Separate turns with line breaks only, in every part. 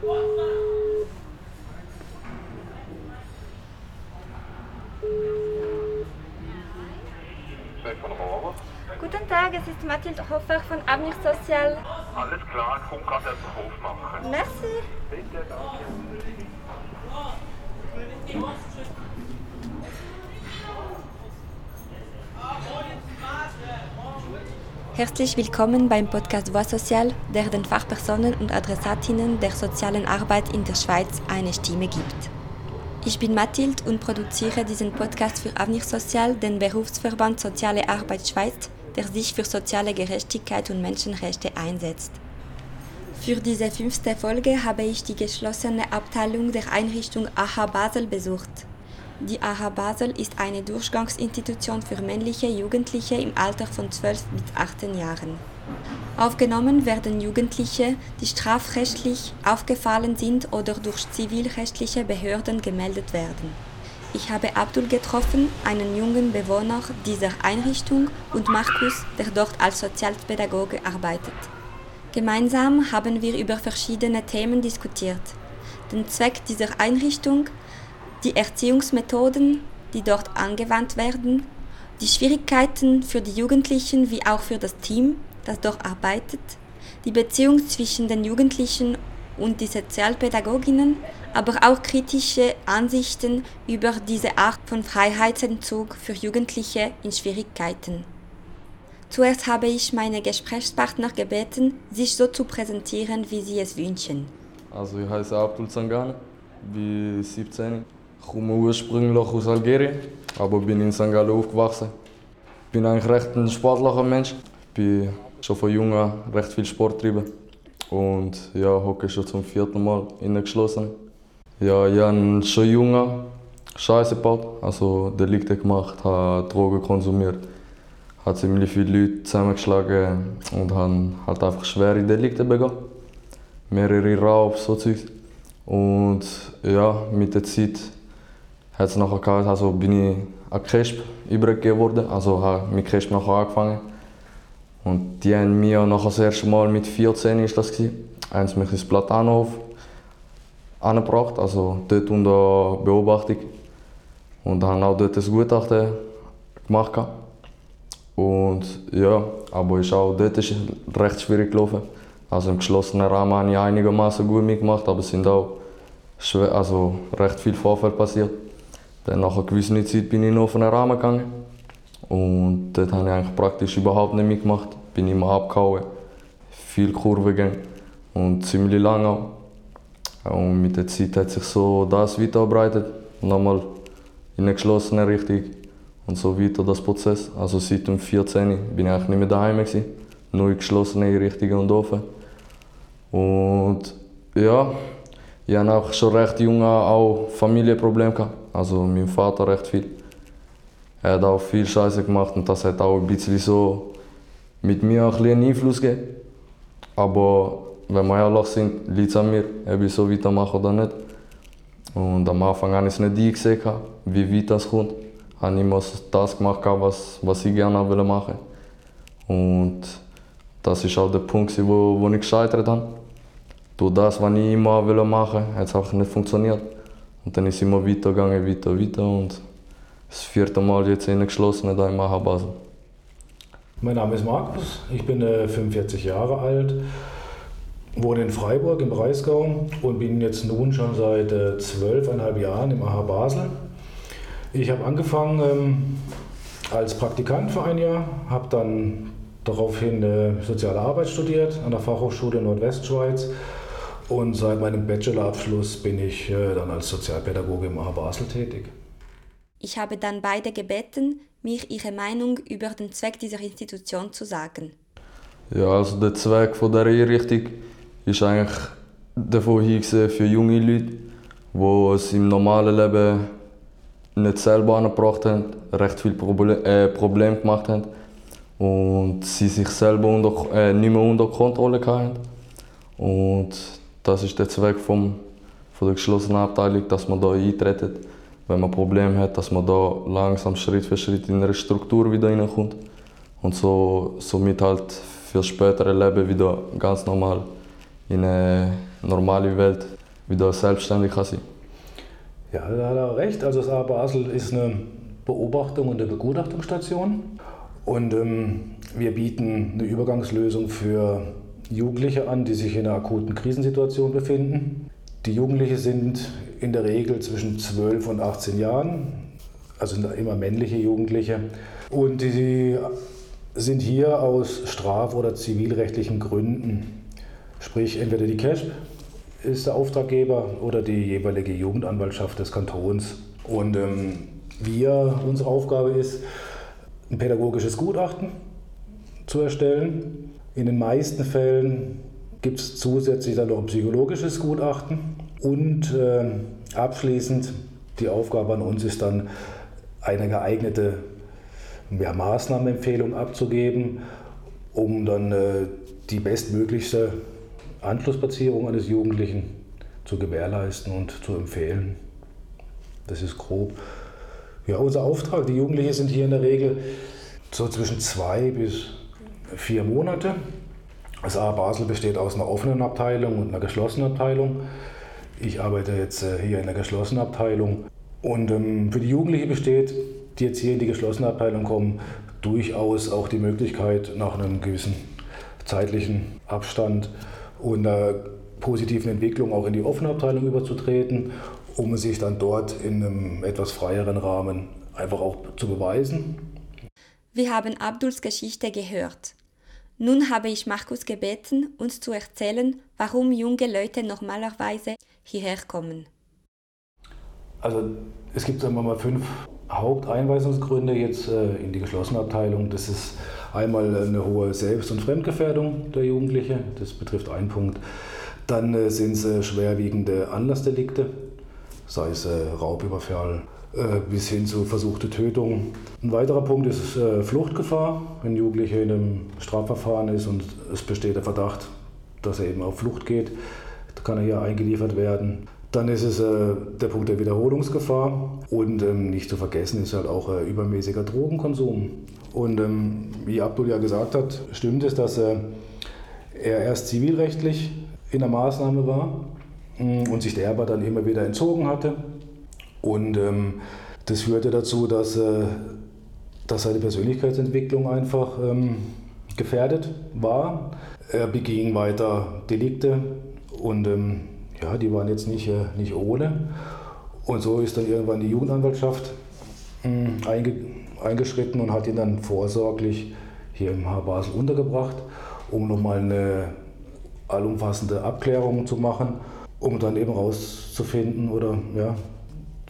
Guten Tag, es ist Mathilde Hofer von Avenir Social.
Alles klar, ich komme gerade erst aufmachen.
Merci.
Bitte, danke.
Herzlich willkommen beim Podcast Voix Social, der den Fachpersonen und Adressatinnen der sozialen Arbeit in der Schweiz eine Stimme gibt. Ich bin Mathilde und produziere diesen Podcast für Avenir Social, den Berufsverband Soziale Arbeit Schweiz, der sich für soziale Gerechtigkeit und Menschenrechte einsetzt. Für diese fünfte Folge habe ich die geschlossene Abteilung der Einrichtung AHA Basel besucht. Die AHA Basel ist eine Durchgangsinstitution für männliche Jugendliche im Alter von 12 bis 18 Jahren. Aufgenommen werden Jugendliche, die strafrechtlich aufgefallen sind oder durch zivilrechtliche Behörden gemeldet werden. Ich habe Abdul getroffen, einen jungen Bewohner dieser Einrichtung, und Markus, der dort als Sozialpädagoge arbeitet. Gemeinsam haben wir über verschiedene Themen diskutiert. Den Zweck dieser Einrichtung, die Erziehungsmethoden, die dort angewandt werden, die Schwierigkeiten für die Jugendlichen wie auch für das Team, das dort arbeitet, die Beziehung zwischen den Jugendlichen und die Sozialpädagoginnen, aber auch kritische Ansichten über diese Art von Freiheitsentzug für Jugendliche in Schwierigkeiten. Zuerst habe ich meine Gesprächspartner gebeten, sich so zu präsentieren, wie sie es wünschen.
Also ich heiße Abdul Zangane, bin 17. Ich komme ursprünglich aus Algerien, aber bin in St. Gallen aufgewachsen. Ich bin eigentlich recht ein sportlicher Mensch. Ich bin schon von jung an recht viel Sport getrieben. Und ja, Hockey schon zum vierten Mal geschlossen. Ja, ich habe schon jung an Scheiße gebaut, also Delikte gemacht, habe Drogen konsumiert, habe ziemlich viele Leute zusammengeschlagen und habe halt einfach schwere Delikte begangen. Mehrere Raub, so Zeugs. Und ja, mit der Zeit es nachher also bin ich an Cresp übergegeben worden, also habe mit Cresp nachher angefangen. Und die haben mir nachher das erste Mal mit 14 ist das gewesen, haben sie mich ins Platanhof angebracht, also dort unter Beobachtung. Und haben auch dort ein Gutachten gemacht. Und ja, aber ist auch dort ist recht schwierig gelaufen. Also im geschlossenen Rahmen habe ich einigermaßen gut mitgemacht, aber es sind auch schwer, also recht viele Vorfälle passiert. Dann nach einer gewissen Zeit bin ich noch auf einen Rahmen gegangen. Und dort habe ich eigentlich praktisch überhaupt nicht mitgemacht. Bin immer abgehauen, viel Kurven gegangen und ziemlich lange auch. Und mit der Zeit hat sich so das weitergebreitet. Nochmal in eine geschlossene Richtung und so weiter das Prozess. Also seit dem 14 bin ich eigentlich nicht mehr daheim gewesen. Nur in geschlossene Richtungen und offen. Und ja, ich hatte auch schon recht jung auch Familienprobleme gehabt. Also mein Vater recht viel. Er hat auch viel Scheiße gemacht und das hat auch ein bisschen so mit mir ein Einfluss gegeben. Aber wenn wir ehrlich sind, liegt es an mir, ob ich so weitermache oder nicht. Und am Anfang habe ich es nicht eingesehen, wie weit das kommt. Ich habe immer das gemacht, was, was ich gerne machen wollte. Und das war auch der Punkt, wo, wo ich gescheitert habe. Durch das, was ich immer machen wollte, hat es einfach nicht funktioniert. Und dann ist immer weitergegangen, weiter, weiter. Und das vierte Mal jetzt in geschlossen hier im AHA Basel.
Mein Name ist Markus, ich bin äh, 45 Jahre alt, wohne in Freiburg im Breisgau und bin jetzt nun schon seit äh, zwölfeinhalb Jahren im AHA Basel. Ich habe angefangen ähm, als Praktikant für ein Jahr, habe dann daraufhin äh, Soziale Arbeit studiert an der Fachhochschule Nordwestschweiz und seit meinem Bachelorabschluss bin ich äh, dann als Sozialpädagoge im AHA Basel tätig.
Ich habe dann beide gebeten, mir ihre Meinung über den Zweck dieser Institution zu sagen.
Ja, also der Zweck von dieser Einrichtung ist eigentlich davon hingesehen für junge Leute, die es im normalen Leben nicht selber angebracht haben, recht viele Proble äh, Probleme gemacht haben und sie sich selber unter, äh, nicht mehr unter Kontrolle hatten. Und das ist der Zweck vom, von der geschlossenen Abteilung, dass man da eintritt wenn man Probleme hat, dass man da langsam Schritt für Schritt in eine Struktur wieder hineinkommt und so, somit halt für spätere Leben wieder ganz normal in eine normale Welt wieder selbstständig kann sein
Ja, da hat er recht. Also das A Basel ist eine Beobachtung und eine Begutachtungsstation. Und ähm, wir bieten eine Übergangslösung für Jugendliche an, die sich in einer akuten Krisensituation befinden. Die Jugendlichen sind in der Regel zwischen 12 und 18 Jahren, also immer männliche Jugendliche. Und die sind hier aus straf- oder zivilrechtlichen Gründen. Sprich, entweder die CASP ist der Auftraggeber oder die jeweilige Jugendanwaltschaft des Kantons. Und ähm, wir, unsere Aufgabe ist, ein pädagogisches Gutachten zu erstellen. In den meisten Fällen gibt es zusätzlich dann noch ein psychologisches Gutachten. Und äh, abschließend die Aufgabe an uns ist dann, eine geeignete ja, Maßnahmenempfehlung abzugeben, um dann äh, die bestmöglichste Anschlussplatzierung eines Jugendlichen zu gewährleisten und zu empfehlen. Das ist grob. Ja, unser Auftrag, die Jugendlichen sind hier in der Regel so zwischen zwei bis vier Monate. Das A Basel besteht aus einer offenen Abteilung und einer geschlossenen Abteilung. Ich arbeite jetzt äh, hier in der geschlossenen Abteilung. Und ähm, für die Jugendlichen besteht, die jetzt hier in die geschlossene Abteilung kommen, durchaus auch die Möglichkeit, nach einem gewissen zeitlichen Abstand und einer positiven Entwicklung auch in die offene Abteilung überzutreten, um sich dann dort in einem etwas freieren Rahmen einfach auch zu beweisen.
Wir haben Abduls Geschichte gehört. Nun habe ich Markus gebeten, uns zu erzählen, warum junge Leute normalerweise hierher kommen.
Also es gibt sagen wir mal fünf Haupteinweisungsgründe jetzt äh, in die geschlossene Abteilung. Das ist einmal eine hohe Selbst- und Fremdgefährdung der Jugendlichen, das betrifft einen Punkt. Dann äh, sind es äh, schwerwiegende Anlassdelikte, sei es Raubüberfall bis hin zu versuchte Tötung. Ein weiterer Punkt ist Fluchtgefahr, wenn Jugendliche in einem Strafverfahren ist und es besteht der Verdacht, dass er eben auf Flucht geht, kann er hier eingeliefert werden. Dann ist es äh, der Punkt der Wiederholungsgefahr und ähm, nicht zu vergessen ist halt auch äh, übermäßiger Drogenkonsum. Und ähm, wie Abdul ja gesagt hat, stimmt es, dass äh, er erst zivilrechtlich in der Maßnahme war mm, und sich der aber dann immer wieder entzogen hatte. Und ähm, das führte dazu, dass, äh, dass seine Persönlichkeitsentwicklung einfach ähm, gefährdet war. Er beging weiter Delikte und ähm, ja, die waren jetzt nicht, äh, nicht ohne. Und so ist dann irgendwann die Jugendanwaltschaft hm, einge, eingeschritten und hat ihn dann vorsorglich hier im H. Basel untergebracht, um nochmal eine allumfassende Abklärung zu machen, um dann eben rauszufinden oder ja,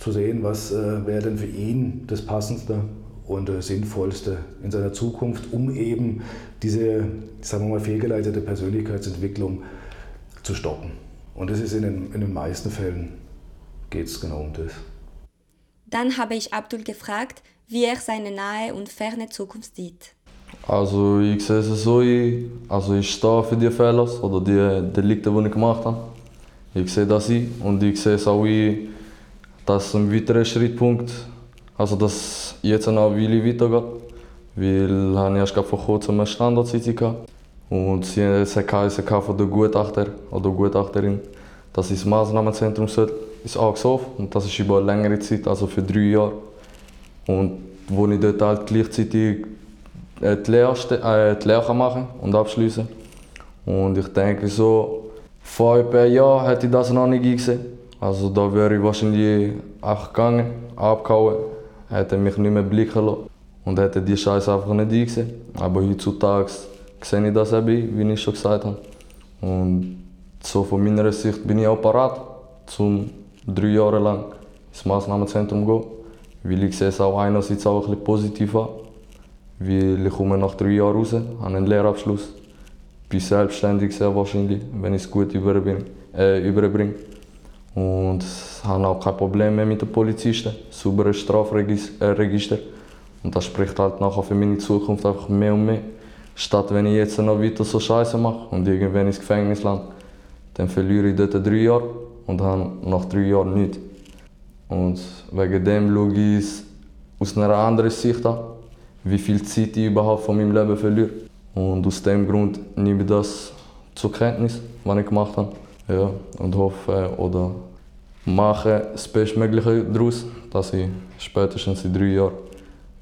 zu sehen, was äh, wäre denn für ihn das Passendste und äh, Sinnvollste in seiner Zukunft, um eben diese, sagen wir mal, fehlgeleitete Persönlichkeitsentwicklung zu stoppen. Und das ist in den, in den meisten Fällen geht es genau um das.
Dann habe ich Abdul gefragt, wie er seine nahe und ferne Zukunft sieht.
Also ich sehe es so, ich, also ich stehe für die Fehler oder die Delikte, die ich gemacht habe. Ich sehe das ich und ich sehe es auch, ich, dass ein weiterer Schrittpunkt, also dass jetzt noch will weitergeht. Weil ich erst vor kurzem eine Standardsitzung gehabt. Und sie SK von der Gutachter oder Gutachterin, dass das Maßnahmenzentrum soll, ist angesoffen und das ist über eine längere Zeit, also für drei Jahre. Und wo ich dort halt gleichzeitig äh, die Lehre, äh, die Lehre machen und abschließen. Und ich denke so, vor etwa einem Jahr hätte ich das noch nicht gesehen. Also da wäre ich wahrscheinlich auch gegangen, abgehauen, hätte mich nicht mehr blicken lassen und hätte die Scheiße einfach nicht gesehen. Aber heutzutage sehe ich das eben, wie ich schon gesagt habe. Und so von meiner Sicht bin ich auch parat, um drei Jahre lang ins Maßnahmenzentrum zu gehen. Weil ich sehe es auch einerseits auch ein bisschen positiv an. Weil ich komme nach drei Jahren raus, habe einen Lehrabschluss, bin selbstständig sehr wahrscheinlich, wenn ich es gut überbringe. Äh, überbringe. Und habe auch kein Problem mehr mit den Polizisten, sauberes Strafregister. Und das spricht halt nachher für meine Zukunft einfach mehr und mehr. Statt wenn ich jetzt noch weiter so Scheiße mache und irgendwann ins Gefängnis lande, dann verliere ich dort drei Jahre und habe nach drei Jahren nichts. Und wegen dem schaue ich es aus einer anderen Sicht an, wie viel Zeit ich überhaupt von meinem Leben verliere. Und aus dem Grund nehme ich das zur Kenntnis, was ich gemacht habe. Ja, und hoffe oder mache das Bestmögliche daraus, dass ich spätestens in drei Jahren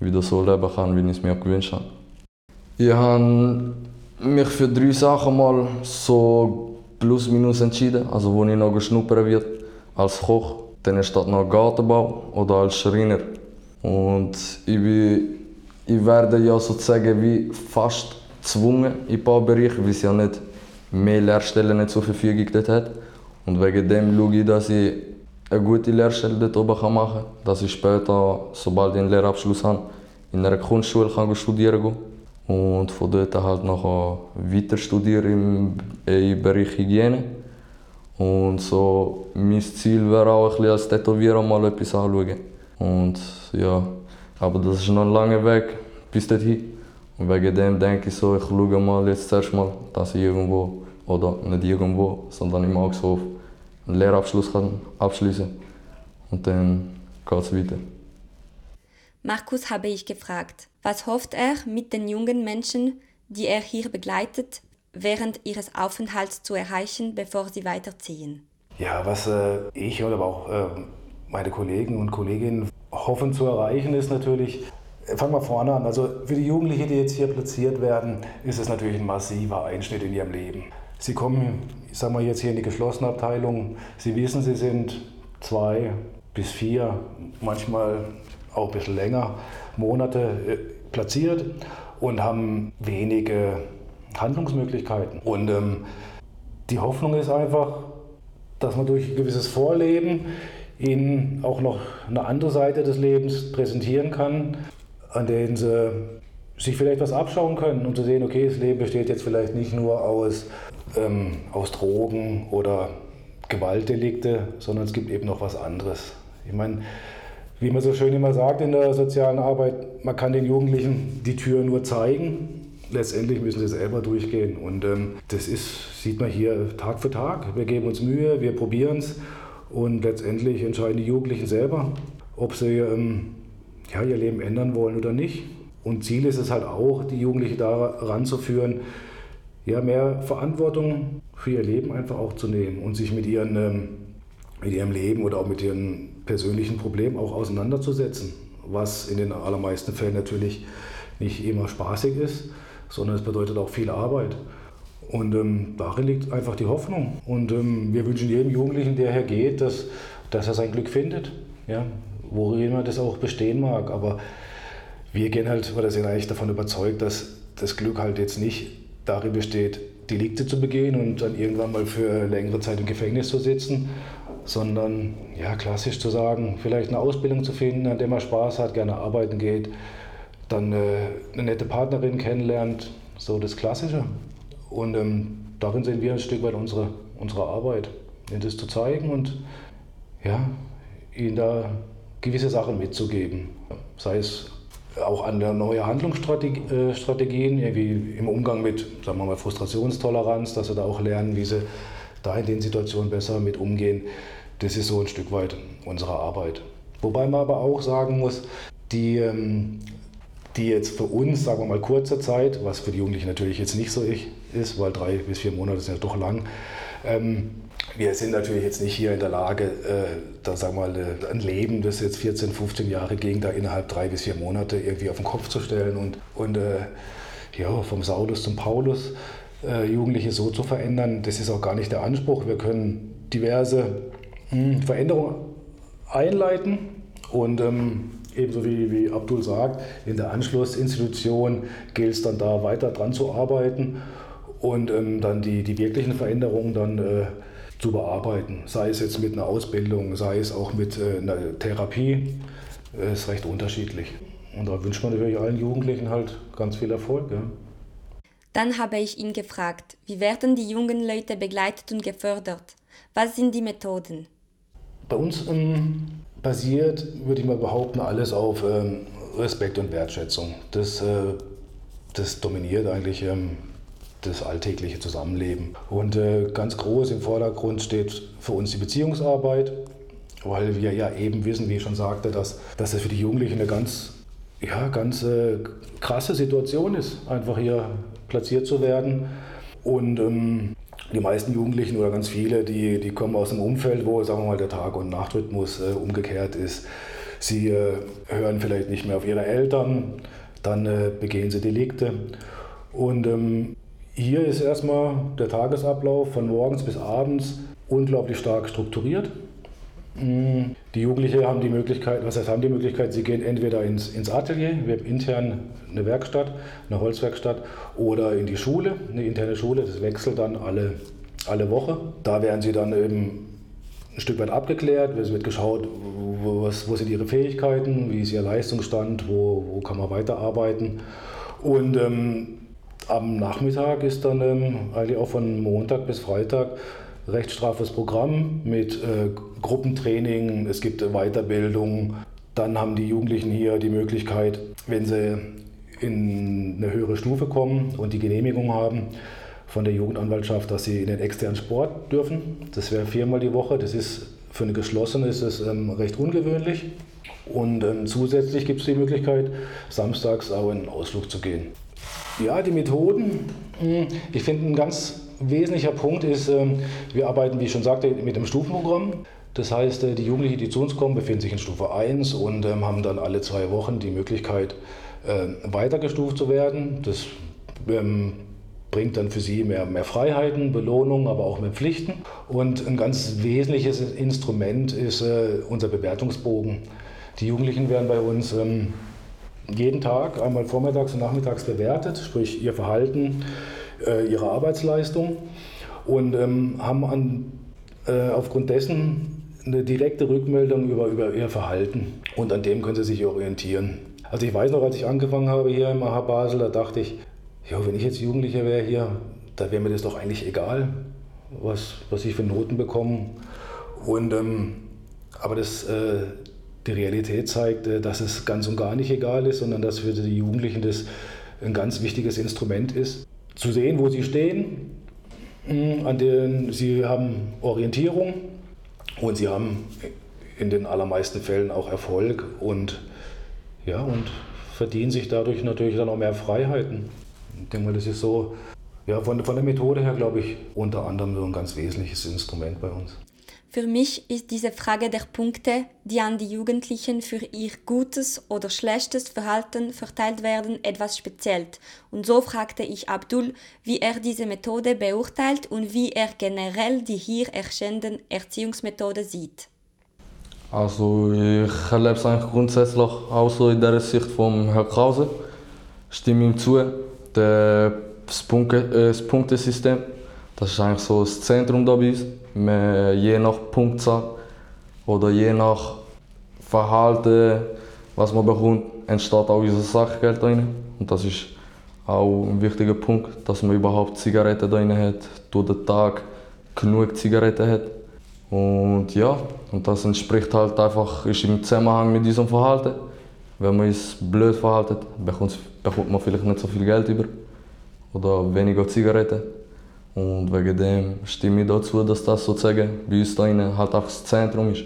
wieder so leben kann, wie ich es mir gewünscht habe. Ich habe mich für drei Sachen mal so plus minus entschieden, also wo ich noch geschnuppert wird als Koch, dann ist noch Gartenbau oder als Schreiner. Und ich, bin, ich werde ja sozusagen wie fast gezwungen in ein paar Bereichen, weil es ja nicht mehr Lehrstellen zur Verfügung dort hat. Und wegen dem schaue ich, dass ich eine gute Lehrstelle dort oben machen kann, dass ich später, sobald ich einen Lehrabschluss habe, in einer Kunstschule kann studieren kann. Und von dort halt noch weiter studieren im, im Bereich Hygiene. Und so mein Ziel wäre auch ein bisschen als Tätowierer mal etwas anschauen. Und ja, aber das ist noch ein langer Weg bis dorthin. Und wegen dem denke ich so, ich schaue mal jetzt zuerst mal, dass ich irgendwo, oder nicht irgendwo, sondern im Augshof einen Lehrabschluss kann abschließen Und dann geht es weiter.
Markus habe ich gefragt, was hofft er mit den jungen Menschen, die er hier begleitet, während ihres Aufenthalts zu erreichen, bevor sie weiterziehen?
Ja, was äh, ich oder aber auch äh, meine Kollegen und Kolleginnen hoffen zu erreichen, ist natürlich, fangen wir vorne an. Also für die Jugendlichen, die jetzt hier platziert werden, ist es natürlich ein massiver Einschnitt in ihrem Leben. Sie kommen, ich sag mal jetzt hier in die geschlossene Abteilung. Sie wissen, Sie sind zwei bis vier, manchmal auch ein bisschen länger, Monate äh, platziert und haben wenige Handlungsmöglichkeiten. Und ähm, die Hoffnung ist einfach, dass man durch ein gewisses Vorleben ihnen auch noch eine andere Seite des Lebens präsentieren kann, an denen sie sich vielleicht was abschauen können, um zu sehen, okay, das Leben besteht jetzt vielleicht nicht nur aus, ähm, aus Drogen oder Gewaltdelikte, sondern es gibt eben noch was anderes. Ich meine, wie man so schön immer sagt in der sozialen Arbeit, man kann den Jugendlichen die Tür nur zeigen. Letztendlich müssen sie selber durchgehen. Und ähm, das ist, sieht man hier Tag für Tag. Wir geben uns Mühe, wir probieren es. Und letztendlich entscheiden die Jugendlichen selber, ob sie ähm, ja, ihr Leben ändern wollen oder nicht. Und Ziel ist es halt auch, die Jugendlichen daran zu führen, ja, mehr Verantwortung für ihr Leben einfach auch zu nehmen und sich mit, ihren, ähm, mit ihrem Leben oder auch mit ihren persönlichen Problemen auch auseinanderzusetzen, was in den allermeisten Fällen natürlich nicht immer spaßig ist, sondern es bedeutet auch viel Arbeit. Und ähm, darin liegt einfach die Hoffnung. Und ähm, wir wünschen jedem Jugendlichen, der hergeht, dass, dass er sein Glück findet, ja, worin er das auch bestehen mag. Aber wir gehen halt, oder sind eigentlich davon überzeugt, dass das Glück halt jetzt nicht darin besteht, Delikte zu begehen und dann irgendwann mal für längere Zeit im Gefängnis zu sitzen, sondern ja, klassisch zu sagen, vielleicht eine Ausbildung zu finden, an der man Spaß hat, gerne arbeiten geht, dann äh, eine nette Partnerin kennenlernt, so das Klassische. Und ähm, darin sehen wir ein Stück weit unsere, unsere Arbeit, ihnen das zu zeigen und ja, ihnen da gewisse Sachen mitzugeben. Sei es auch an der neue Handlungsstrategien, äh, irgendwie im Umgang mit, sagen wir mal, Frustrationstoleranz, dass sie da auch lernen, wie sie da in den Situationen besser mit umgehen. Das ist so ein Stück weit unsere Arbeit. Wobei man aber auch sagen muss, die, ähm, die jetzt für uns, sagen wir mal, kurze Zeit, was für die Jugendlichen natürlich jetzt nicht so ist, weil drei bis vier Monate sind ja doch lang, ähm, wir sind natürlich jetzt nicht hier in der Lage, äh, da sagen wir mal, äh, ein Leben, das jetzt 14, 15 Jahre ging, da innerhalb drei bis vier Monate irgendwie auf den Kopf zu stellen und, und äh, ja, vom Saulus zum Paulus äh, Jugendliche so zu verändern. Das ist auch gar nicht der Anspruch. Wir können diverse hm, Veränderungen einleiten und ähm, ebenso wie, wie Abdul sagt, in der Anschlussinstitution gilt es dann da weiter dran zu arbeiten und ähm, dann die, die wirklichen Veränderungen dann äh, zu bearbeiten. Sei es jetzt mit einer Ausbildung, sei es auch mit äh, einer Therapie, äh, ist recht unterschiedlich. Und da wünscht man natürlich allen Jugendlichen halt ganz viel Erfolg. Ja.
Dann habe ich ihn gefragt, wie werden die jungen Leute begleitet und gefördert? Was sind die Methoden?
Bei uns ähm, basiert, würde ich mal behaupten, alles auf ähm, Respekt und Wertschätzung. Das, äh, das dominiert eigentlich ähm, das alltägliche Zusammenleben. Und äh, ganz groß im Vordergrund steht für uns die Beziehungsarbeit, weil wir ja eben wissen, wie ich schon sagte, dass, dass das für die Jugendlichen eine ganz, ja, ganz äh, krasse Situation ist, einfach hier platziert zu werden. Und ähm, die meisten Jugendlichen oder ganz viele, die, die kommen aus einem Umfeld, wo, sagen wir mal, der Tag- und Nachtrhythmus äh, umgekehrt ist. Sie äh, hören vielleicht nicht mehr auf ihre Eltern, dann äh, begehen sie Delikte. Und ähm, hier ist erstmal der Tagesablauf von morgens bis abends unglaublich stark strukturiert. Mm, die Jugendlichen haben die Möglichkeit, was heißt haben die Möglichkeit, sie gehen entweder ins, ins Atelier, wir haben intern eine Werkstatt, eine Holzwerkstatt, oder in die Schule, eine interne Schule, das wechselt dann alle, alle Woche. Da werden sie dann eben ein Stück weit abgeklärt, es wird geschaut, wo, was, wo sind ihre Fähigkeiten, wie ist ihr Leistungsstand, wo, wo kann man weiterarbeiten. Und ähm, am Nachmittag ist dann ähm, eigentlich auch von Montag bis Freitag recht straffes Programm mit äh, Gruppentraining, es gibt Weiterbildung. Dann haben die Jugendlichen hier die Möglichkeit, wenn sie in eine höhere Stufe kommen und die Genehmigung haben von der Jugendanwaltschaft, dass sie in den externen Sport dürfen. Das wäre viermal die Woche. Das ist für eine geschlossene ist es ähm, recht ungewöhnlich. Und ähm, zusätzlich gibt es die Möglichkeit, samstags auch in einen Ausflug zu gehen. Ja, die Methoden. Hm, ich finde, ein ganz wesentlicher Punkt ist, ähm, wir arbeiten, wie ich schon sagte, mit dem Stufenprogramm. Das heißt, äh, die Jugendlichen, die zu uns kommen, befinden sich in Stufe 1 und ähm, haben dann alle zwei Wochen die Möglichkeit, äh, weitergestuft zu werden. Das ähm, bringt dann für sie mehr, mehr Freiheiten, Belohnungen, aber auch mehr Pflichten. Und ein ganz wesentliches Instrument ist äh, unser Bewertungsbogen. Die Jugendlichen werden bei uns jeden Tag, einmal vormittags und nachmittags bewertet, sprich ihr Verhalten, äh, ihre Arbeitsleistung und ähm, haben an, äh, aufgrund dessen eine direkte Rückmeldung über, über ihr Verhalten und an dem können sie sich orientieren. Also ich weiß noch, als ich angefangen habe hier im AHA Basel, da dachte ich, ja, wenn ich jetzt Jugendlicher wäre hier, da wäre mir das doch eigentlich egal, was, was ich für Noten bekomme. Und, ähm, aber das, äh, die Realität zeigt, äh, dass es ganz und gar nicht egal ist, sondern dass für die Jugendlichen das ein ganz wichtiges Instrument ist, zu sehen, wo sie stehen, hm, an denen sie haben Orientierung und sie haben in den allermeisten Fällen auch Erfolg und, ja, und verdienen sich dadurch natürlich dann auch mehr Freiheiten. Ich denke mal, das ist so, ja, von, von der Methode her, glaube ich, unter anderem so ein ganz wesentliches Instrument bei uns.
Für mich ist diese Frage der Punkte, die an die Jugendlichen für ihr gutes oder schlechtes Verhalten verteilt werden, etwas speziell. Und so fragte ich Abdul, wie er diese Methode beurteilt und wie er generell die hier erscheinende Erziehungsmethode sieht.
Also ich erlebe es eigentlich grundsätzlich auch so in der Sicht von Herrn Krause. Stimme ihm zu. Äh, das Punktesystem, das ist eigentlich so das Zentrum da bei uns je nach Punktzahl oder je nach Verhalten, was man bekommt, entsteht auch unser Sachgeld drin. Und das ist auch ein wichtiger Punkt, dass man überhaupt Zigaretten drin hat, durch den Tag genug Zigaretten hat. Und ja, und das entspricht halt einfach, ist im Zusammenhang mit diesem Verhalten. Wenn man es blöd verhaltet, bekommt, bekommt man vielleicht nicht so viel Geld über oder weniger Zigaretten. Und wegen dem stimme ich dazu, dass das sozusagen bei uns da halt auch das Zentrum ist.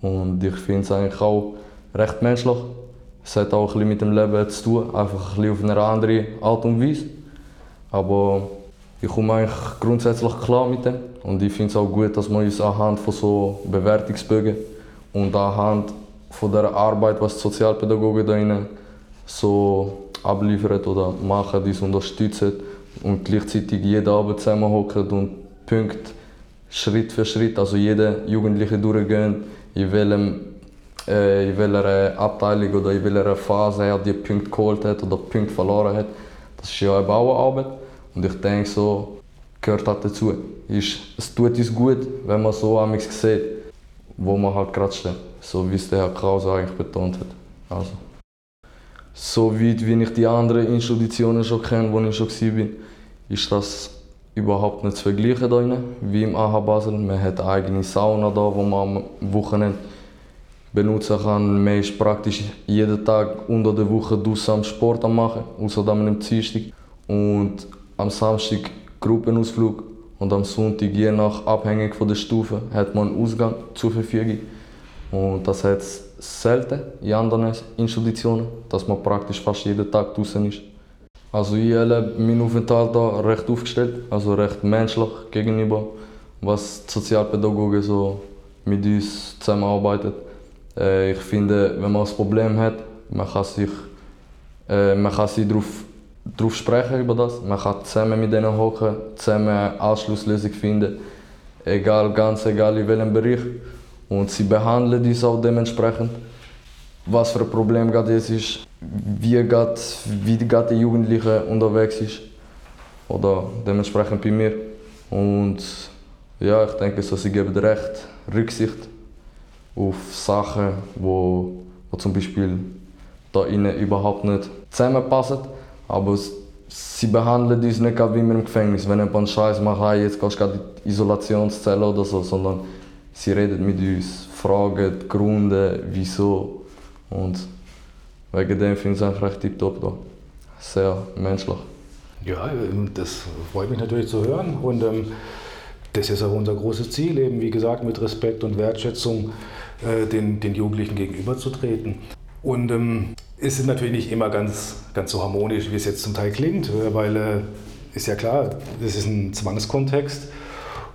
Und ich finde es eigentlich auch recht menschlich. Es hat auch ein mit dem Leben zu tun, einfach ein bisschen auf eine andere Art und Weise. Aber ich komme eigentlich grundsätzlich klar mit dem. Und ich finde es auch gut, dass man uns anhand von so Bewertungsbögen und anhand von der Arbeit, was die Sozialpädagogen da so abliefern oder machen, die unterstützen und gleichzeitig jeden Abend zusammenhocken und Punkt Schritt für Schritt, also jeder Jugendliche durchgehen, in, welchem, äh, in welcher Abteilung oder in welcher Phase er die Punkte geholt hat oder Punkte verloren hat. Das ist ja eine Arbeit. Und ich denke, so gehört halt dazu. Ist, es tut uns gut, wenn man so an sieht, wo man halt gerade steht. So wie es der Herr Krause eigentlich betont hat. Also so weit wie ich die anderen Institutionen schon kenne, wo ich schon war, ist das überhaupt nicht zu vergleichen hier wie im AHA Basel. Man hat eine eigene Sauna da, wo man am Wochenende benutzen kann. Man ist praktisch jeden Tag unter der Woche draußen Sport am machen, außer dann am Dienstag. Und am Samstag Gruppenausflug und am Sonntag, je nach abhängig von der Stufe, hat man einen Ausgang zur Verfügung. Und das hat selten in anderen Institutionen, dass man praktisch fast jeden Tag draußen ist. Also ich erlebe meinen Aufenthalt hier recht aufgestellt, also recht menschlich gegenüber, was die Sozialpädagogen so mit uns zusammenarbeiten. Äh, ich finde, wenn man ein Problem hat, man kann sich, äh, man kann sich darauf, darauf sprechen über das, man kann zusammen mit denen hocken, zusammen eine Anschlusslösung finden, egal, ganz egal in welchem Bereich. Und sie behandeln uns auch dementsprechend. Was für ein Problem gerade jetzt ist, wie, gerade, wie gerade die Jugendliche unterwegs ist. Oder dementsprechend bei mir. Und ja, ich denke, so, sie geben recht Rücksicht auf Sachen, wo, wo zum Beispiel da innen überhaupt nicht zusammenpassen. Aber sie behandeln uns nicht wie wir im Gefängnis. Wenn jemand Scheiß macht, hey, jetzt gehst du in die Isolationszelle oder so, sondern sie reden mit uns, fragen Gründe, wieso. Und wegen dem finde ich es einfach recht tiptop da. Sehr menschlich.
Ja, das freut mich natürlich zu hören. Und ähm, das ist auch unser großes Ziel, eben wie gesagt, mit Respekt und Wertschätzung äh, den, den Jugendlichen gegenüberzutreten. Und ähm, es ist natürlich nicht immer ganz, ganz so harmonisch, wie es jetzt zum Teil klingt, äh, weil äh, ist ja klar, das ist ein Zwangskontext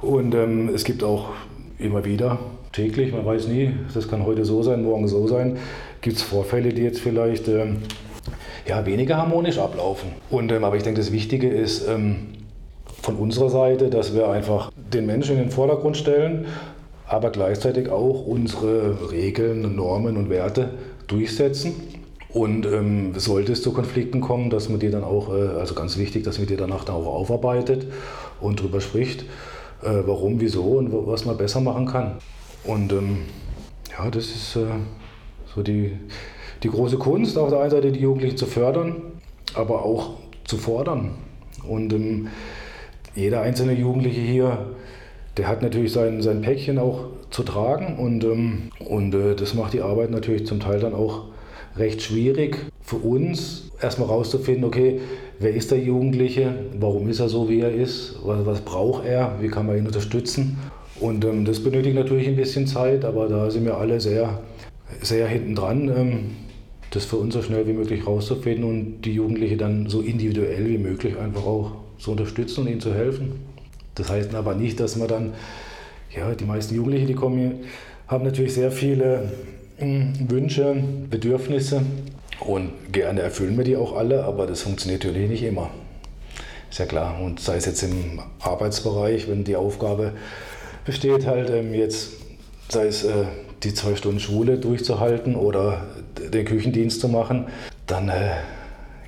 und ähm, es gibt auch immer wieder täglich, man weiß nie, das kann heute so sein, morgen so sein, gibt es Vorfälle, die jetzt vielleicht ähm, ja, weniger harmonisch ablaufen. Und, ähm, aber ich denke, das Wichtige ist ähm, von unserer Seite, dass wir einfach den Menschen in den Vordergrund stellen, aber gleichzeitig auch unsere Regeln, Normen und Werte durchsetzen. Und ähm, sollte es zu Konflikten kommen, dass man die dann auch, äh, also ganz wichtig, dass man die danach dann auch aufarbeitet und darüber spricht, äh, warum, wieso und was man besser machen kann. Und ähm, ja, das ist äh, so die, die große Kunst, auf der einen Seite die Jugendlichen zu fördern, aber auch zu fordern. Und ähm, jeder einzelne Jugendliche hier, der hat natürlich sein, sein Päckchen auch zu tragen und, ähm, und äh, das macht die Arbeit natürlich zum Teil dann auch recht schwierig für uns, erstmal rauszufinden, okay, wer ist der Jugendliche, warum ist er so, wie er ist, was, was braucht er, wie kann man ihn unterstützen. Und ähm, das benötigt natürlich ein bisschen Zeit, aber da sind wir alle sehr, sehr hinten dran, ähm, das für uns so schnell wie möglich rauszufinden und die Jugendliche dann so individuell wie möglich einfach auch zu unterstützen und ihnen zu helfen. Das heißt aber nicht, dass man dann, ja, die meisten Jugendlichen, die kommen hier, haben natürlich sehr viele Wünsche, Bedürfnisse und gerne erfüllen wir die auch alle, aber das funktioniert natürlich nicht immer. Ist ja klar. Und sei es jetzt im Arbeitsbereich, wenn die Aufgabe besteht, halt ähm, jetzt, sei es äh, die zwei Stunden Schule durchzuhalten oder den Küchendienst zu machen, dann äh,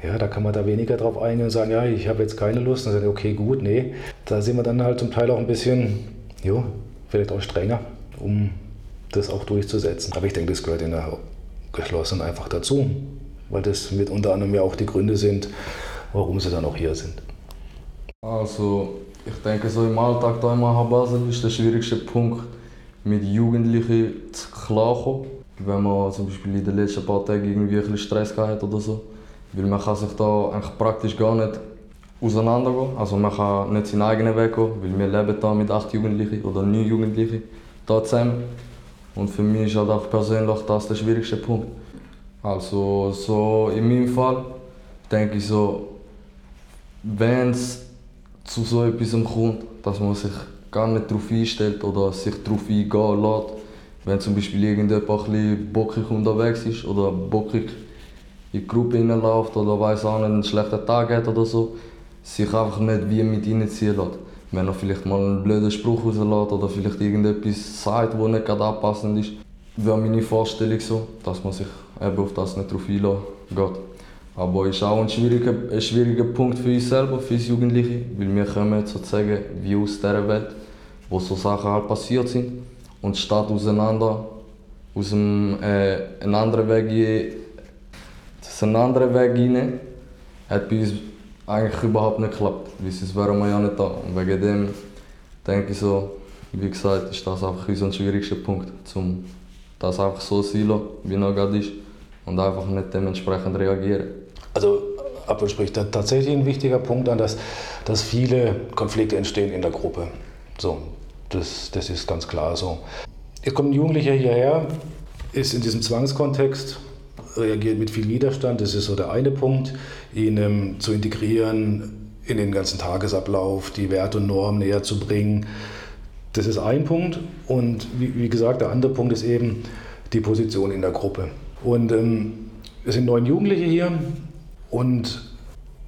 ja, da kann man da weniger drauf eingehen und sagen, ja, ich habe jetzt keine Lust. Und dann sagen, okay, gut, nee. Da sind wir dann halt zum Teil auch ein bisschen, jo, vielleicht auch strenger, um das auch durchzusetzen. Aber ich denke, das gehört in der geschlossenen einfach dazu, weil das mit unter anderem ja auch die Gründe sind, warum sie dann auch hier sind.
Also, ich denke, so im Alltag hier in Basel ist der schwierigste Punkt, mit Jugendlichen zu klarkommen. Wenn man zum Beispiel in den letzten paar Tagen irgendwie ein bisschen Stress hat oder so. Weil man kann sich da eigentlich praktisch gar nicht auseinandergehen. Also man kann nicht seinen eigenen Weg gehen, weil wir leben da mit acht Jugendlichen oder neun Jugendlichen da zusammen. Und für mich ist halt auch persönlich das der schwierigste Punkt. Also so in meinem Fall denke ich so, wenn es zu so etwas kommt, dass man sich gar nicht darauf einstellt oder sich darauf eingehen lässt, wenn zum Beispiel irgendjemand ein bockig unterwegs ist oder bockig in die Gruppe reinläuft oder weiß auch nicht, einen schlechten Tag hat oder so, sich einfach nicht wie mit reinziehen lässt. Wenn er vielleicht mal einen blöden Spruch rauslässt oder vielleicht irgendetwas sagt, das nicht gerade anpassend ist, wäre meine Vorstellung so, dass man sich eben auf das nicht drauf einlässt. Aber es ist auch ein schwieriger, ein schwieriger Punkt für uns selber, für uns Jugendliche, weil wir kommen sozusagen wie aus dieser Welt, wo so Sachen halt passiert sind. Und statt auseinander, aus einem, äh, einen anderen Weg, einen anderen Weg rein, hat bei uns eigentlich überhaupt nicht geklappt, weil sonst wären wir ja nicht da. Und wegen dem denke ich so, wie gesagt, ist das einfach unser schwierigster Punkt, um das einfach so zu lassen, wie er gerade ist und einfach nicht dementsprechend reagieren.
Also Apple spricht tatsächlich ein wichtiger Punkt an, dass, dass viele Konflikte entstehen in der Gruppe. So, das, das ist ganz klar so. Jetzt kommt ein Jugendlicher hierher, ist in diesem Zwangskontext reagiert mit viel Widerstand. Das ist so der eine Punkt, ihn ähm, zu integrieren in den ganzen Tagesablauf, die Werte und Normen näher zu bringen. Das ist ein Punkt. Und wie, wie gesagt, der andere Punkt ist eben die Position in der Gruppe. Und ähm, es sind neun Jugendliche hier und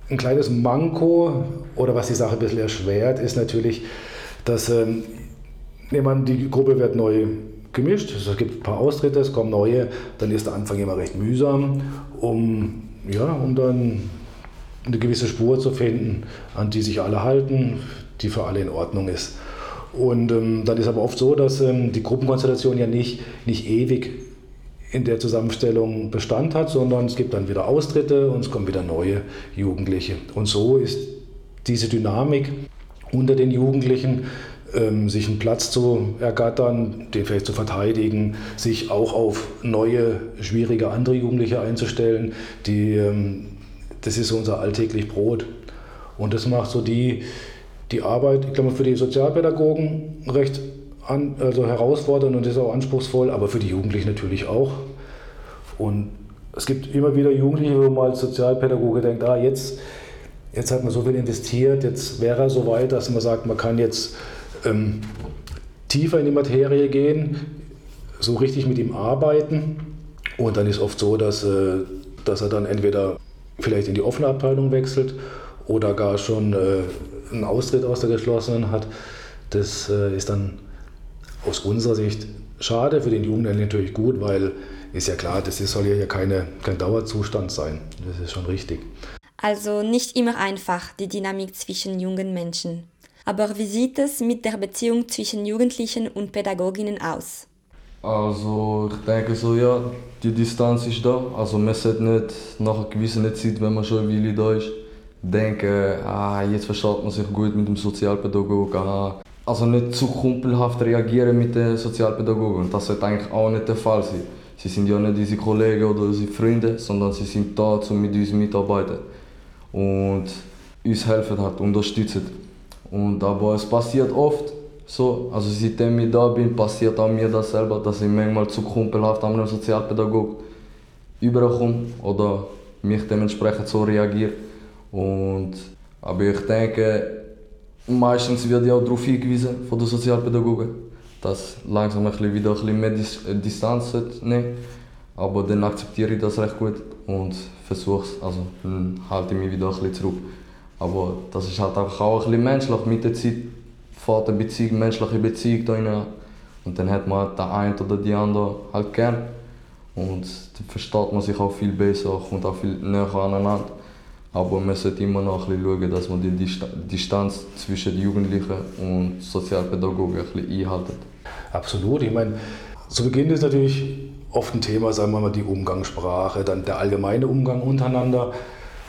ein kleines Manko oder was die Sache ein bisschen erschwert, ist natürlich, dass ähm, die Gruppe wird neu gemischt, es gibt ein paar Austritte, es kommen neue, dann ist der Anfang immer recht mühsam, um, ja, um dann eine gewisse Spur zu finden, an die sich alle halten, die für alle in Ordnung ist. Und ähm, dann ist aber oft so, dass ähm, die Gruppenkonstellation ja nicht, nicht ewig in der Zusammenstellung Bestand hat, sondern es gibt dann wieder Austritte und es kommen wieder neue Jugendliche. Und so ist diese Dynamik unter den Jugendlichen, ähm, sich einen Platz zu ergattern, den vielleicht zu verteidigen, sich auch auf neue, schwierige andere Jugendliche einzustellen, die, ähm, das ist unser alltäglich Brot. Und das macht so die, die Arbeit, ich glaube, für die Sozialpädagogen recht an, also herausfordernd und ist auch anspruchsvoll, aber für die Jugendlichen natürlich auch. Und es gibt immer wieder Jugendliche, wo man als Sozialpädagoge denkt, ah, jetzt, jetzt hat man so viel investiert, jetzt wäre er so weit, dass man sagt, man kann jetzt ähm, tiefer in die Materie gehen, so richtig mit ihm arbeiten. Und dann ist oft so, dass, äh, dass er dann entweder vielleicht in die offene Abteilung wechselt oder gar schon äh, einen Austritt aus der geschlossenen hat. Das äh, ist dann aus unserer Sicht schade, für den Jugendlichen natürlich gut, weil ist ja klar, das soll ja keine, kein Dauerzustand sein. Das ist schon richtig.
Also nicht immer einfach, die Dynamik zwischen jungen Menschen. Aber wie sieht es mit der Beziehung zwischen Jugendlichen und Pädagoginnen aus?
Also ich denke so, ja, die Distanz ist da. Also man sollte nicht nach einer gewissen Zeit, wenn man schon Weile da ist, denken, ah, jetzt versteht man sich gut mit dem Sozialpädagogen. Ah, also nicht zu kumpelhaft reagieren mit den Sozialpädagogen. Das sollte eigentlich auch nicht der Fall sein. Sie sind ja nicht unsere Kollegen oder unsere Freunde, sondern sie sind da, um mit uns mitarbeiten und uns helfen, halt, unterstützen. Und, aber es passiert oft so, also seitdem ich da bin, passiert auch mir das selber, dass ich manchmal zu kumpelhaft an einem Sozialpädagog überkomme oder mich dementsprechend so reagiere. Und, aber ich denke, meistens wird ja auch darauf hingewiesen von den Sozialpädagogen, dass langsam ein bisschen wieder ein bisschen mehr Dis äh, Distanz nehmen Aber dann akzeptiere ich das recht gut und versuche es, also halte ich mich wieder ein bisschen zurück. Aber das ist halt auch ein bisschen menschlich. Mit der Zeit fährt eine Beziehung, menschliche Beziehung da rein. Und dann hat man den einen oder die andere halt gern. Und dann versteht man sich auch viel besser, kommt auch viel näher aneinander. Aber man sollte immer noch ein bisschen schauen, dass man die Distanz zwischen Jugendlichen und Sozialpädagogen ein bisschen einhält.
Absolut. Ich meine, zu Beginn ist natürlich oft ein Thema, sagen wir mal, die Umgangssprache, dann der allgemeine Umgang untereinander,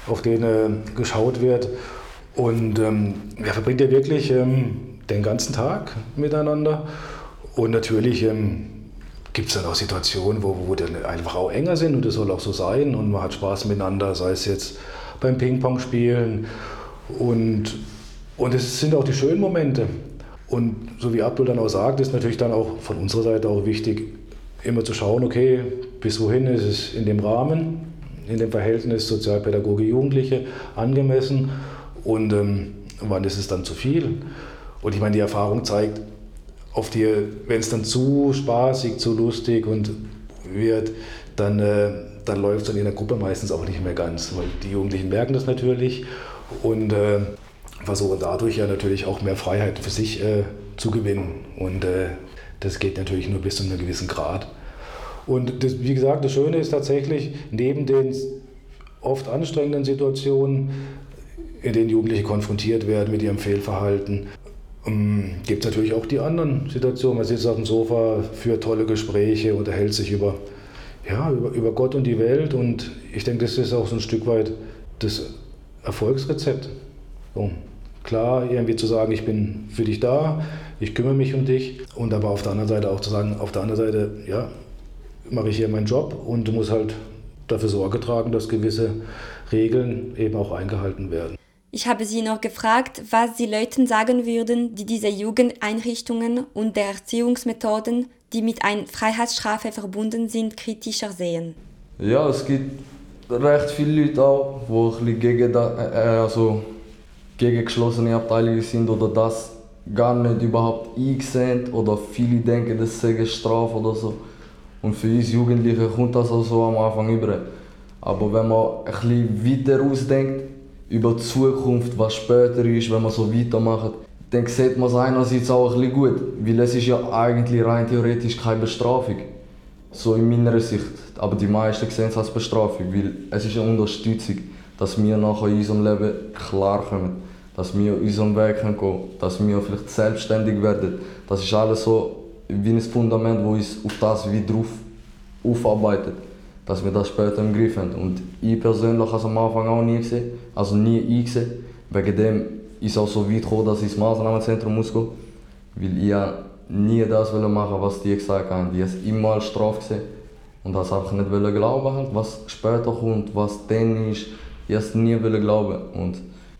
auf den äh, geschaut wird. Und ähm, er verbringt ja wirklich ähm, den ganzen Tag miteinander. Und natürlich ähm, gibt es dann auch Situationen, wo, wo dann einfach auch enger sind und das soll auch so sein und man hat Spaß miteinander, sei es jetzt beim Ping-Pong spielen. Und, und es sind auch die schönen Momente. Und so wie Abdul dann auch sagt, ist natürlich dann auch von unserer Seite auch wichtig, immer zu schauen, okay, bis wohin ist es in dem Rahmen, in dem Verhältnis Sozialpädagoge Jugendliche angemessen und ähm, wann ist es dann zu viel. Und ich meine, die Erfahrung zeigt, auf die, wenn es dann zu spaßig, zu lustig und wird, dann äh, dann läuft es in der Gruppe meistens auch nicht mehr ganz, weil die Jugendlichen merken das natürlich und äh, versuchen dadurch ja natürlich auch mehr Freiheit für sich äh, zu gewinnen. Und äh, das geht natürlich nur bis zu einem gewissen Grad. Und das, wie gesagt, das Schöne ist tatsächlich, neben den oft anstrengenden Situationen, in denen Jugendliche konfrontiert werden mit ihrem Fehlverhalten, ähm, gibt es natürlich auch die anderen Situationen. Man sitzt auf dem Sofa, führt tolle Gespräche, unterhält sich über ja, über, über Gott und die Welt. Und ich denke, das ist auch so ein Stück weit das Erfolgsrezept. So, klar, irgendwie zu sagen, ich bin für dich da, ich kümmere mich um dich. Und aber auf der anderen Seite auch zu sagen, auf der anderen Seite, ja, mache ich hier meinen Job und du musst halt dafür Sorge tragen, dass gewisse Regeln eben auch eingehalten werden.
Ich habe Sie noch gefragt, was Sie Leuten sagen würden, die diese Jugendeinrichtungen und der Erziehungsmethoden die mit einer Freiheitsstrafe verbunden sind, kritischer sehen?
Ja, es gibt recht viele Leute auch, die ein bisschen gegen, da, äh, also gegen geschlossene Abteilungen sind oder das gar nicht überhaupt eingesehen oder viele denken, das sei eine Strafe oder so. Und für uns Jugendliche kommt das auch so am Anfang über. Aber wenn man ein bisschen weiter ausdenkt, über die Zukunft, was später ist, wenn man so weitermacht, dann sieht man es einerseits auch ein bisschen gut, weil es ist ja eigentlich rein theoretisch keine Bestrafung. So in meiner Sicht. Aber die meisten sehen es als Bestrafung, weil es ist eine Unterstützung, dass wir nachher in unserem Leben klarkommen, dass wir unseren Weg gehen können, dass wir vielleicht selbstständig werden. Das ist alles so wie ein Fundament, wo uns auf das wieder drauf aufarbeitet, dass wir das später im Griff haben. Und ich persönlich habe es am Anfang auch nie gesehen, also nie eingesehen. Wegen dem ist auch so weit gekommen, dass ich ins Maßnahmenzentrum muss gehen. Weil ich nie das machen was die gesagt haben. Die haben immer als Strafe gesehen. Und das einfach nicht glauben, halt, was später kommt, was dann ist. Ich es nie glauben. Und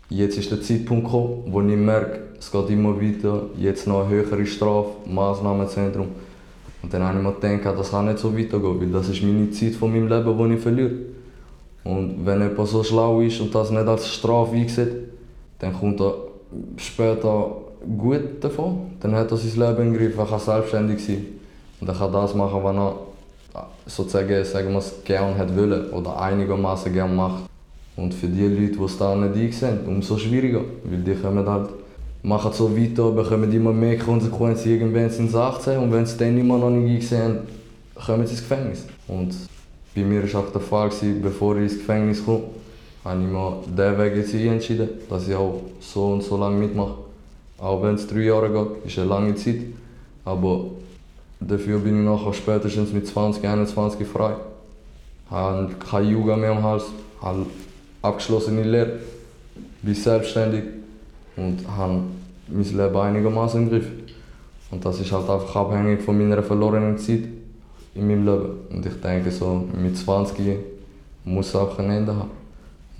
jetzt ist der Zeitpunkt gekommen, wo ich merke, es geht immer weiter. Jetzt noch eine höhere Strafe, Maßnahmenzentrum. Und dann habe ich mir gedacht, das kann nicht so weitergehen, weil das ist meine Zeit von meinem Leben, die ich verliere. Und wenn jemand so schlau ist und das nicht als Strafe einsieht, dann kommt er später gut davon. Dann hat er sein Leben im Griff, er kann selbstständig sein. Und er kann das machen, was er sozusagen, sagen wir es, gerne hat wollen oder einigermaßen gerne macht. Und für die Leute, die es da nicht einsehen, umso schwieriger. Weil die kommen halt, machen so weiter, bekommen immer mehr Konsequenzen. Irgendwann sind sie 18 und wenn sie dann immer noch nicht eingesehen haben, kommen sie ins Gefängnis. Und bei mir war auch der Fall, bevor ich ins Gefängnis kam, habe ich mir diesen Weg jetzt entschieden, dass ich auch so und so lange mitmache. Auch wenn es drei Jahre geht, ist eine lange Zeit. Aber dafür bin ich nachher spätestens mit 20, 21 frei. Ich habe keine Jugend mehr am Hals, habe abgeschlossene Lehre, bin selbstständig und habe mein Leben einigermaßen im Griff. Und das ist halt einfach abhängig von meiner verlorenen Zeit in meinem Leben. Und ich denke, so mit 20 muss es auch ein Ende haben.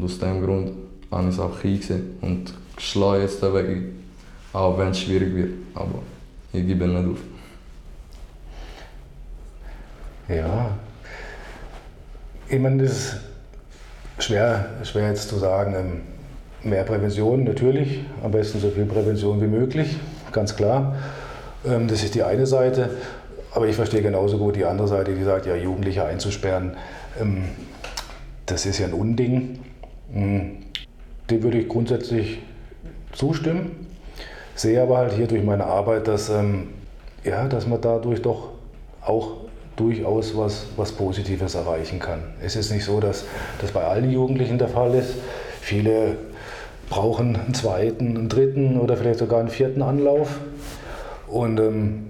Und aus diesem Grund habe ich es auch eingesehen und schlage jetzt den Weg auch wenn es schwierig wird. Aber ich gebe nicht auf.
Ja, ich meine, das ist schwer, schwer jetzt zu sagen. Ähm, mehr Prävention natürlich, am besten so viel Prävention wie möglich, ganz klar. Ähm, das ist die eine Seite. Aber ich verstehe genauso gut die andere Seite, die sagt, ja, Jugendliche einzusperren, ähm, das ist ja ein Unding. Hm, dem würde ich grundsätzlich zustimmen sehe aber halt hier durch meine Arbeit, dass, ähm, ja, dass man dadurch doch auch durchaus was, was Positives erreichen kann. Es ist nicht so, dass das bei allen Jugendlichen der Fall ist. Viele brauchen einen zweiten, einen dritten oder vielleicht sogar einen vierten Anlauf. Und ähm,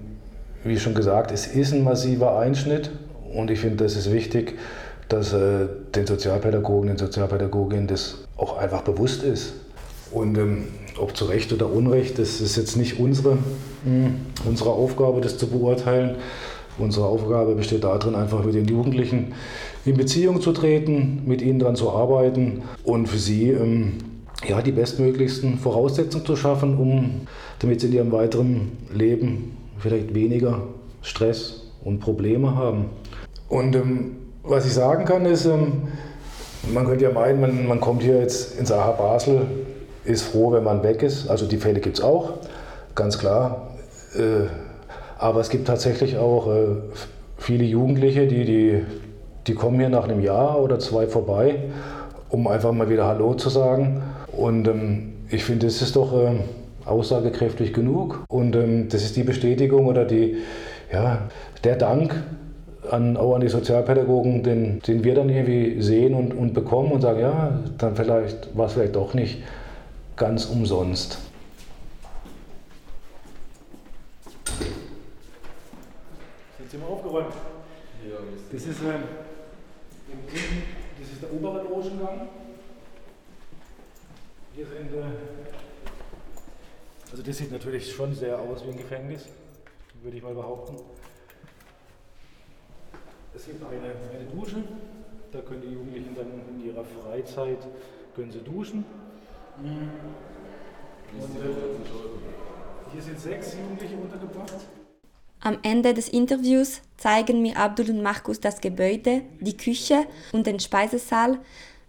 wie schon gesagt, es ist ein massiver Einschnitt und ich finde, das ist wichtig, dass äh, den Sozialpädagogen, den Sozialpädagoginnen das auch einfach bewusst ist. Und ähm, ob zu Recht oder Unrecht, das ist jetzt nicht unsere, hm, unsere Aufgabe, das zu beurteilen. Unsere Aufgabe besteht darin, einfach mit den Jugendlichen in Beziehung zu treten, mit ihnen daran zu arbeiten und für sie ähm, ja, die bestmöglichsten Voraussetzungen zu schaffen, um, damit sie in ihrem weiteren Leben vielleicht weniger Stress und Probleme haben. Und ähm, was ich sagen kann, ist, ähm, man könnte ja meinen, man, man kommt hier jetzt ins AHA Basel ist froh, wenn man weg ist. Also die Fälle gibt es auch, ganz klar. Äh, aber es gibt tatsächlich auch äh, viele Jugendliche, die, die, die kommen hier nach einem Jahr oder zwei vorbei, um einfach mal wieder Hallo zu sagen. Und ähm, ich finde, das ist doch äh, aussagekräftig genug. Und ähm, das ist die Bestätigung oder die, ja, der Dank an, auch an die Sozialpädagogen, den, den wir dann irgendwie sehen und, und bekommen und sagen, ja, dann vielleicht war es vielleicht doch nicht ganz umsonst. Sind Sie mal aufgeräumt? Ja, das ist, äh, das ist der obere Logengang. Hier sind, äh, also das sieht natürlich schon sehr aus wie ein Gefängnis, würde ich mal behaupten. Es gibt eine, eine Dusche, da können die Jugendlichen dann in ihrer Freizeit können sie duschen. Und, äh, hier sind sechs Jugendliche untergebracht.
Am Ende des Interviews zeigen mir Abdul und Markus das Gebäude, die Küche und den Speisesaal,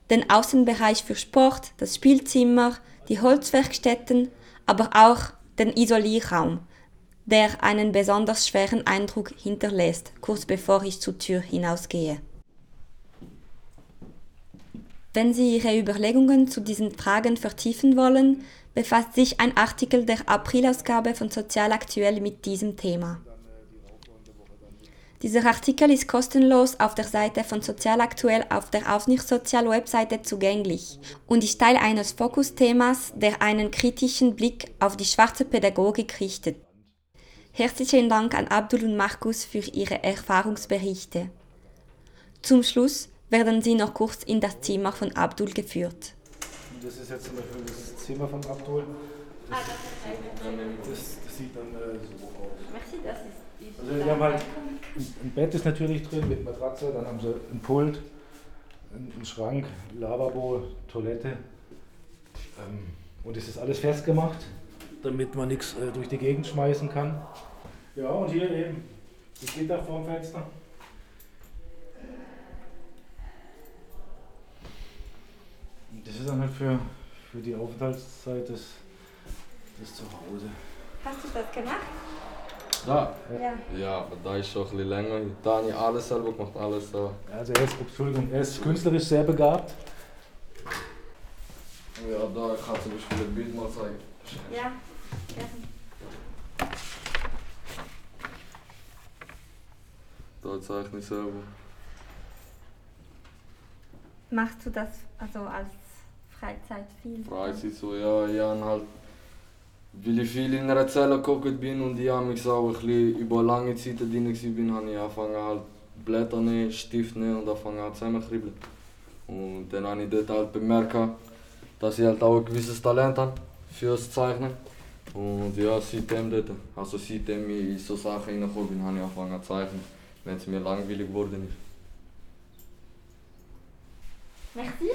den Außenbereich für Sport, das Spielzimmer, die Holzwerkstätten, aber auch den Isolierraum, der einen besonders schweren Eindruck hinterlässt, kurz bevor ich zur Tür hinausgehe. Wenn Sie Ihre Überlegungen zu diesen Fragen vertiefen wollen, befasst sich ein Artikel der Aprilausgabe von Sozial Aktuell mit diesem Thema. Dieser Artikel ist kostenlos auf der Seite von Sozial Aktuell auf der Aufnicht Sozial Webseite zugänglich und ist Teil eines Fokusthemas, der einen kritischen Blick auf die schwarze Pädagogik richtet. Herzlichen Dank an Abdul und Markus für ihre Erfahrungsberichte. Zum Schluss werden sie noch kurz in das Zimmer von Abdul geführt.
Das ist jetzt zum Beispiel das Zimmer von Abdul. Das, das, das sieht dann äh, so aus.
Merci, das ist
Also wir haben halt ein Bett ist natürlich drin mit Matratze, dann haben sie ein Pult, einen Schrank, Lavabo, Toilette. Ähm, und es ist alles festgemacht, damit man nichts äh, durch die Gegend schmeißen kann. Ja, und hier eben das Gitter vorm Fenster. Das ist dann halt für, für die Aufenthaltszeit des, des Zuhause.
Hast du das gemacht?
Da?
Ja.
Ja, aber da ist schon ein bisschen länger. Da habe ich alles selber gemacht, alles da.
Also er ist, Entschuldigung, er ist künstlerisch sehr begabt.
Ja, da ich kann zum Beispiel ein Bild mal zeigen.
Ja.
Da zeichne ich selber.
Machst du das also als Freizeit viel?
Freizeit so, ja, ich habe halt, weil ich viel in einer Zelle geguckt bin und ich habe mich auch ein bisschen über lange Zeit drin war, habe ich angefangen halt Blätter nehmen, Stift nehmen und angefangen halt zusammenkribbeln. Und dann habe ich dort halt bemerkt, dass ich halt auch ein gewisses Talent habe fürs Zeichnen. Und ja, seitdem dort, also seitdem ich in so Sachen reingekommen bin, habe ich angefangen zu zeichnen, wenn es mir langweilig geworden ist.
Merci.